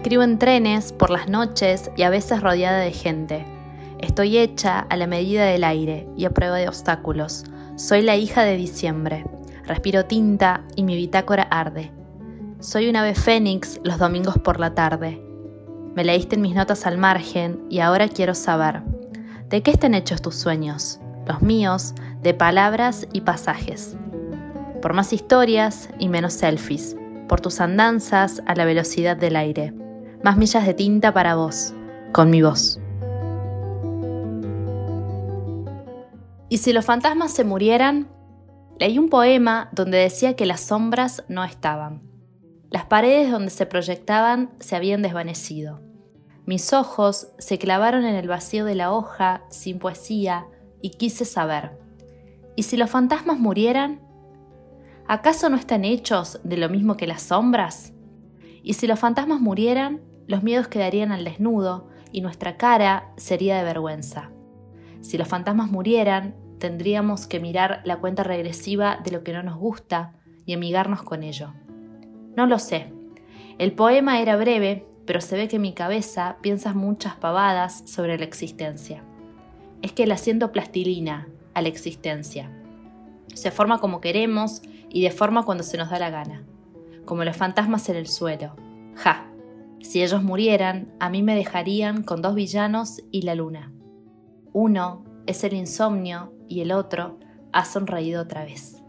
Escribo en trenes, por las noches y a veces rodeada de gente. Estoy hecha a la medida del aire y a prueba de obstáculos. Soy la hija de diciembre. Respiro tinta y mi bitácora arde. Soy un ave fénix los domingos por la tarde. Me leíste en mis notas al margen y ahora quiero saber, ¿de qué están hechos tus sueños? Los míos, de palabras y pasajes. Por más historias y menos selfies, por tus andanzas a la velocidad del aire. Más millas de tinta para vos, con mi voz. ¿Y si los fantasmas se murieran? Leí un poema donde decía que las sombras no estaban las paredes donde se proyectaban se habían desvanecido. Mis ojos se clavaron en el vacío de la hoja, sin poesía, y quise saber. ¿Y si los fantasmas murieran? ¿Acaso no están hechos de lo mismo que las sombras? ¿Y si los fantasmas murieran, los miedos quedarían al desnudo y nuestra cara sería de vergüenza? Si los fantasmas murieran, tendríamos que mirar la cuenta regresiva de lo que no nos gusta y amigarnos con ello. No lo sé. El poema era breve, pero se ve que mi cabeza piensa muchas pavadas sobre la existencia. Es que la siento plastilina a la existencia. Se forma como queremos y deforma cuando se nos da la gana, como los fantasmas en el suelo. Ja, si ellos murieran, a mí me dejarían con dos villanos y la luna. Uno es el insomnio y el otro ha sonreído otra vez.